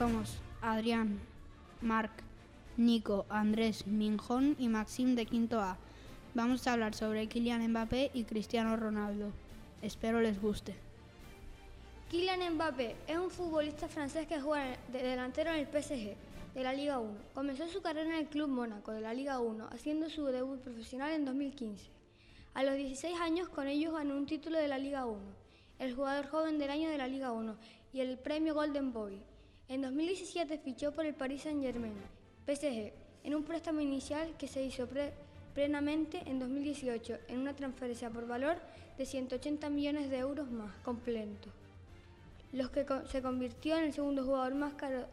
Somos Adrián, Marc, Nico, Andrés, Minjón y Maxim de Quinto A. Vamos a hablar sobre Kylian Mbappé y Cristiano Ronaldo. Espero les guste. Kylian Mbappé es un futbolista francés que juega de delantero en el PSG de la Liga 1. Comenzó su carrera en el Club Mónaco de la Liga 1, haciendo su debut profesional en 2015. A los 16 años con ellos ganó un título de la Liga 1, el jugador joven del año de la Liga 1 y el premio Golden Boy. En 2017 fichó por el Paris Saint-Germain, PSG, en un préstamo inicial que se hizo plenamente en 2018 en una transferencia por valor de 180 millones de euros más completo, los que se convirtió en el segundo jugador más caro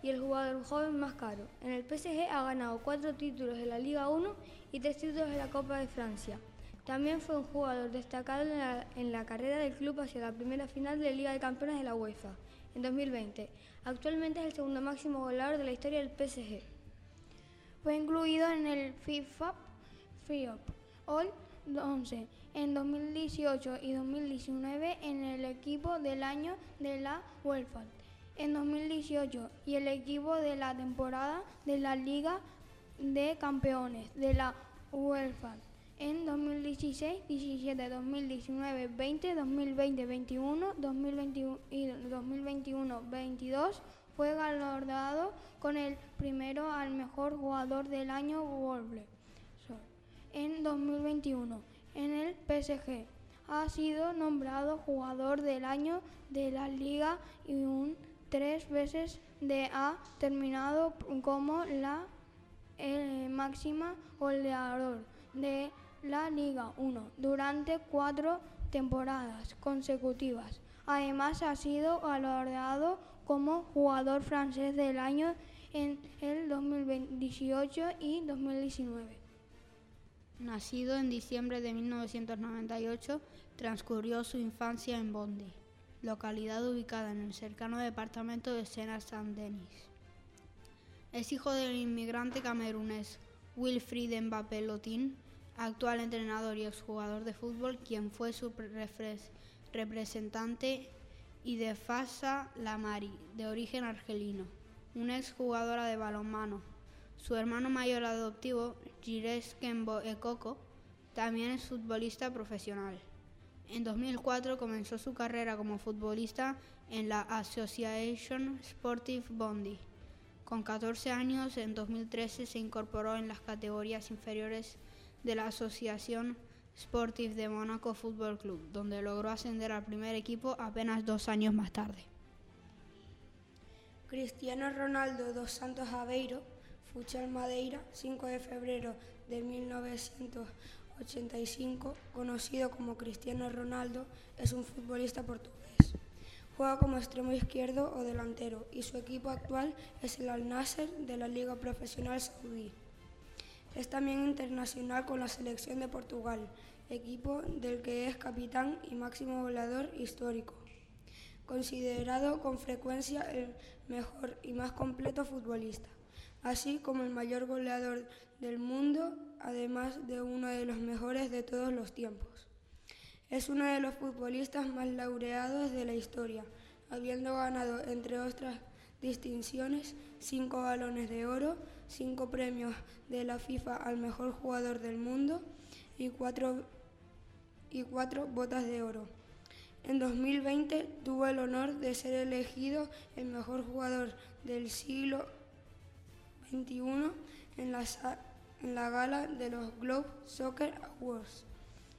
y el jugador joven más caro. En el PSG ha ganado cuatro títulos de la Liga 1 y tres títulos de la Copa de Francia. También fue un jugador destacado en la, en la carrera del club hacia la primera final de Liga de Campeones de la UEFA en 2020. Actualmente es el segundo máximo goleador de la historia del PSG. Fue incluido en el FIFA Free All 11 en 2018 y 2019 en el equipo del año de la UEFA en 2018 y el equipo de la temporada de la Liga de Campeones de la UEFA en 2016, 17, 2019, 20, 2020, 21, 2021 y 2021, 22 fue galardonado con el primero al mejor jugador del año Wolves. En 2021, en el PSG, ha sido nombrado jugador del año de la liga y un tres veces de ha terminado como la máxima goleador de la Liga 1 durante cuatro temporadas consecutivas. Además ha sido galardonado como jugador francés del año en el 2018 y 2019. Nacido en diciembre de 1998, transcurrió su infancia en Bondy localidad ubicada en el cercano departamento de Sena-Saint-Denis. Es hijo del inmigrante camerunés Wilfried Mbappé Lotin, actual entrenador y exjugador de fútbol, quien fue su representante, y de Fasa Lamari, de origen argelino, una exjugadora de balonmano. Su hermano mayor adoptivo, Gires Kembo Ekoko, también es futbolista profesional. En 2004 comenzó su carrera como futbolista en la Association Sportive Bondi. Con 14 años, en 2013 se incorporó en las categorías inferiores de la Asociación Sportive de Monaco Football Club, donde logró ascender al primer equipo apenas dos años más tarde. Cristiano Ronaldo dos Santos Aveiro, Fuchal Madeira, 5 de febrero de 1900 85, conocido como Cristiano Ronaldo, es un futbolista portugués. Juega como extremo izquierdo o delantero y su equipo actual es el Al Nasser de la Liga Profesional Saudí. Es también internacional con la selección de Portugal, equipo del que es capitán y máximo goleador histórico. Considerado con frecuencia el mejor y más completo futbolista, así como el mayor goleador del mundo además de uno de los mejores de todos los tiempos. Es uno de los futbolistas más laureados de la historia, habiendo ganado, entre otras distinciones, cinco balones de oro, cinco premios de la FIFA al mejor jugador del mundo y cuatro, y cuatro botas de oro. En 2020 tuvo el honor de ser elegido el mejor jugador del siglo XXI en la, en la gala de los Globe Soccer Awards,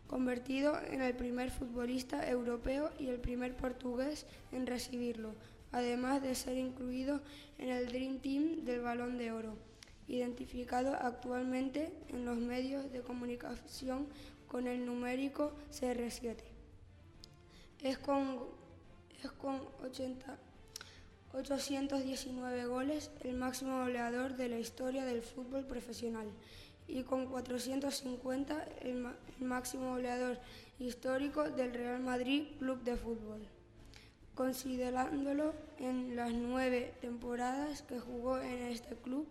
convertido en el primer futbolista europeo y el primer portugués en recibirlo, además de ser incluido en el Dream Team del Balón de Oro, identificado actualmente en los medios de comunicación con el numérico CR7. Es con, es con 80 819 goles, el máximo goleador de la historia del fútbol profesional, y con 450 el, máximo goleador histórico del Real Madrid Club de Fútbol. Considerándolo en las nueve temporadas que jugó en este club,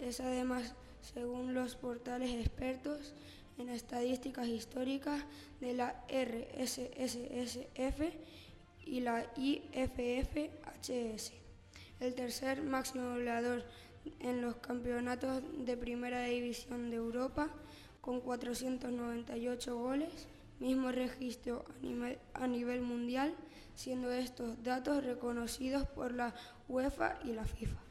es además, según los portales expertos en estadísticas históricas de la RSSF y la IFFHS el tercer máximo goleador en los campeonatos de Primera División de Europa con 498 goles, mismo registro a nivel, mundial, siendo estos datos reconocidos por la UEFA y la FIFA.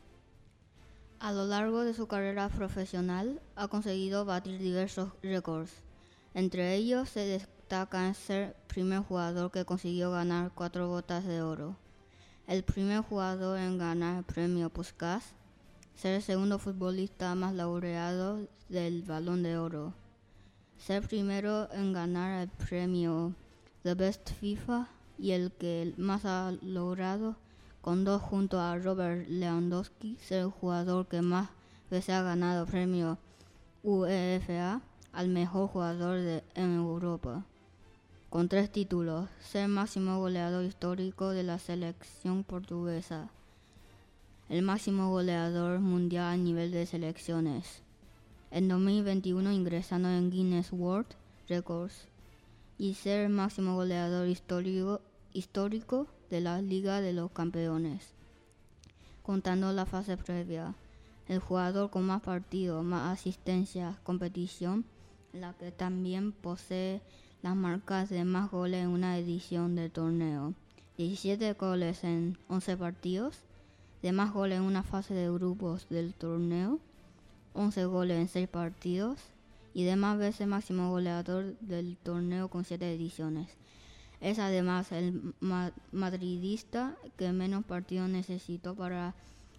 A lo largo de su carrera profesional ha conseguido batir diversos récords. Entre ellos se destaca ser primer jugador que consiguió ganar cuatro botas de oro, el primer jugador en ganar el premio Puskas, ser el segundo futbolista más laureado del Balón de Oro, ser primero en ganar el premio The Best FIFA y el que más ha logrado con dos junto a Robert Lewandowski, ser el jugador que más veces ha ganado premio UEFA al mejor jugador de, en Europa. Con tres títulos, ser máximo goleador histórico de la selección portuguesa, el máximo goleador mundial a nivel de selecciones. En 2021 ingresando en Guinness World Records y ser el máximo goleador histórico de la Liga de los Campeones. Contando la fase previa, el jugador con más partidos, más asistencias, competición, la que también posee las marcas de más goles en una edición del torneo. 17 goles en 11 partidos, de más goles en una fase de grupos del torneo, 11 goles en 6 partidos y de más veces máximo goleador del torneo con 7 ediciones. Es además el madridista que menos partidos necesitó para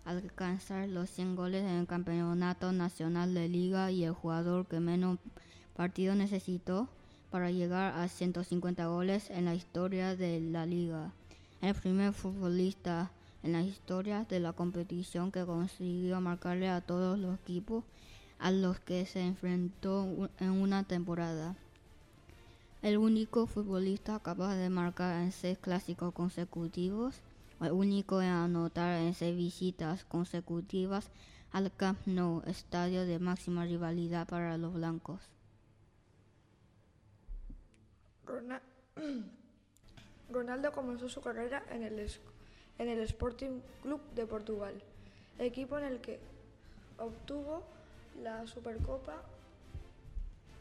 alcanzar los 100 goles en el Campeonato Nacional de Liga y el jugador que menos partidos necesitó para llegar a 150 goles en la historia de la liga. El primer futbolista en la historia de la competición que consiguió marcarle a todos los equipos a los que se enfrentó en una temporada. El único futbolista capaz de marcar en seis clásicos consecutivos, el único en anotar en seis visitas consecutivas al Camp Nou, estadio de máxima rivalidad para los blancos. Ronaldo comenzó su carrera en el, en el Sporting Club de Portugal, equipo en el que obtuvo la Supercopa,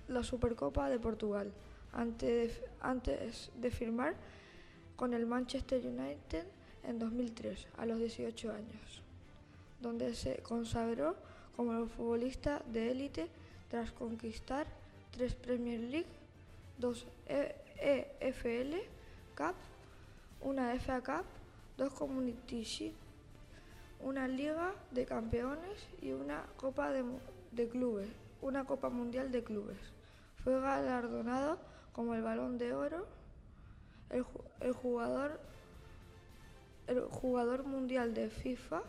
la Supercopa de Portugal antes de, antes de firmar con el Manchester United en 2003, a los 18 años, donde se consagró como futbolista de élite tras conquistar tres Premier League, dos EFL Cup, una FA Cup, dos Community Shield, una Liga de Campeones y una Copa de, Clubes, una Copa Mundial de Clubes. Fue galardonado como el Balón de Oro, el, jugador, el jugador mundial de FIFA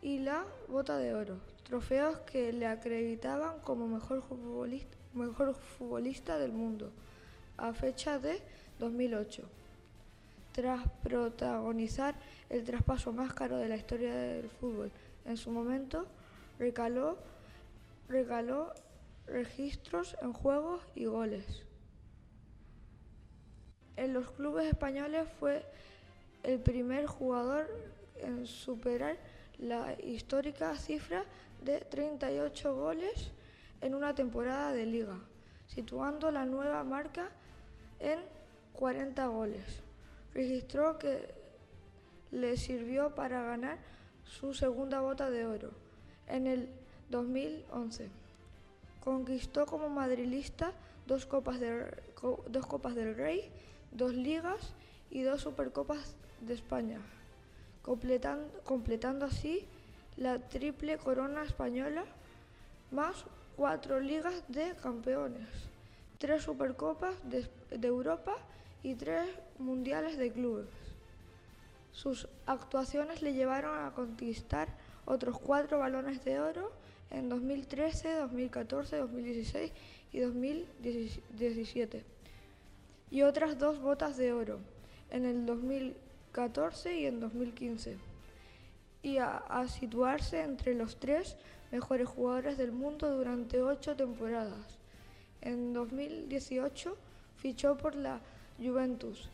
y la Bota de Oro, trofeos que le acreditaban como mejor futbolista, del mundo a fecha de 2008. Tras protagonizar el traspaso más caro de la historia del fútbol, en su momento recaló, regaló registros en juegos y goles. En los clubes españoles fue el primer jugador en superar la histórica cifra de 38 goles en una temporada de liga, situando la nueva marca en 40 goles. Registró que le sirvió para ganar su segunda bota de oro en el 2011. Conquistó como madrilista dos copas, dos copas del Rey, dos ligas y dos supercopas de España, completando, así la triple corona española más cuatro ligas de campeones tres Supercopas de, Europa y tres Mundiales de Clubes. Sus actuaciones le llevaron a conquistar otros cuatro balones de oro en 2013, 2014, 2016 y 2017 y otras dos botas de oro en el 2014 y en 2015 y a situarse entre los tres mejores jugadores del mundo durante ocho temporadas. En 2018 fichó por la Juventus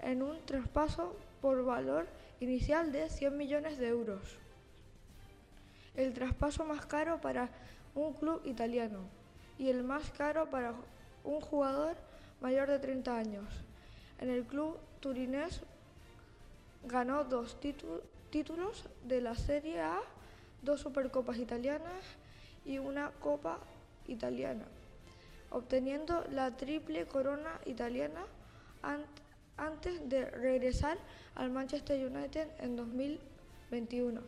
en un traspaso por valor inicial de 100 millones de euros. El traspaso más caro para un club italiano y el más caro para un jugador mayor de 30 años. En el club turinés ganó dos títulos de la Serie A, dos Supercopas italianas y una Copa italiana, obteniendo la triple corona italiana antes de regresar al Manchester United en 2021.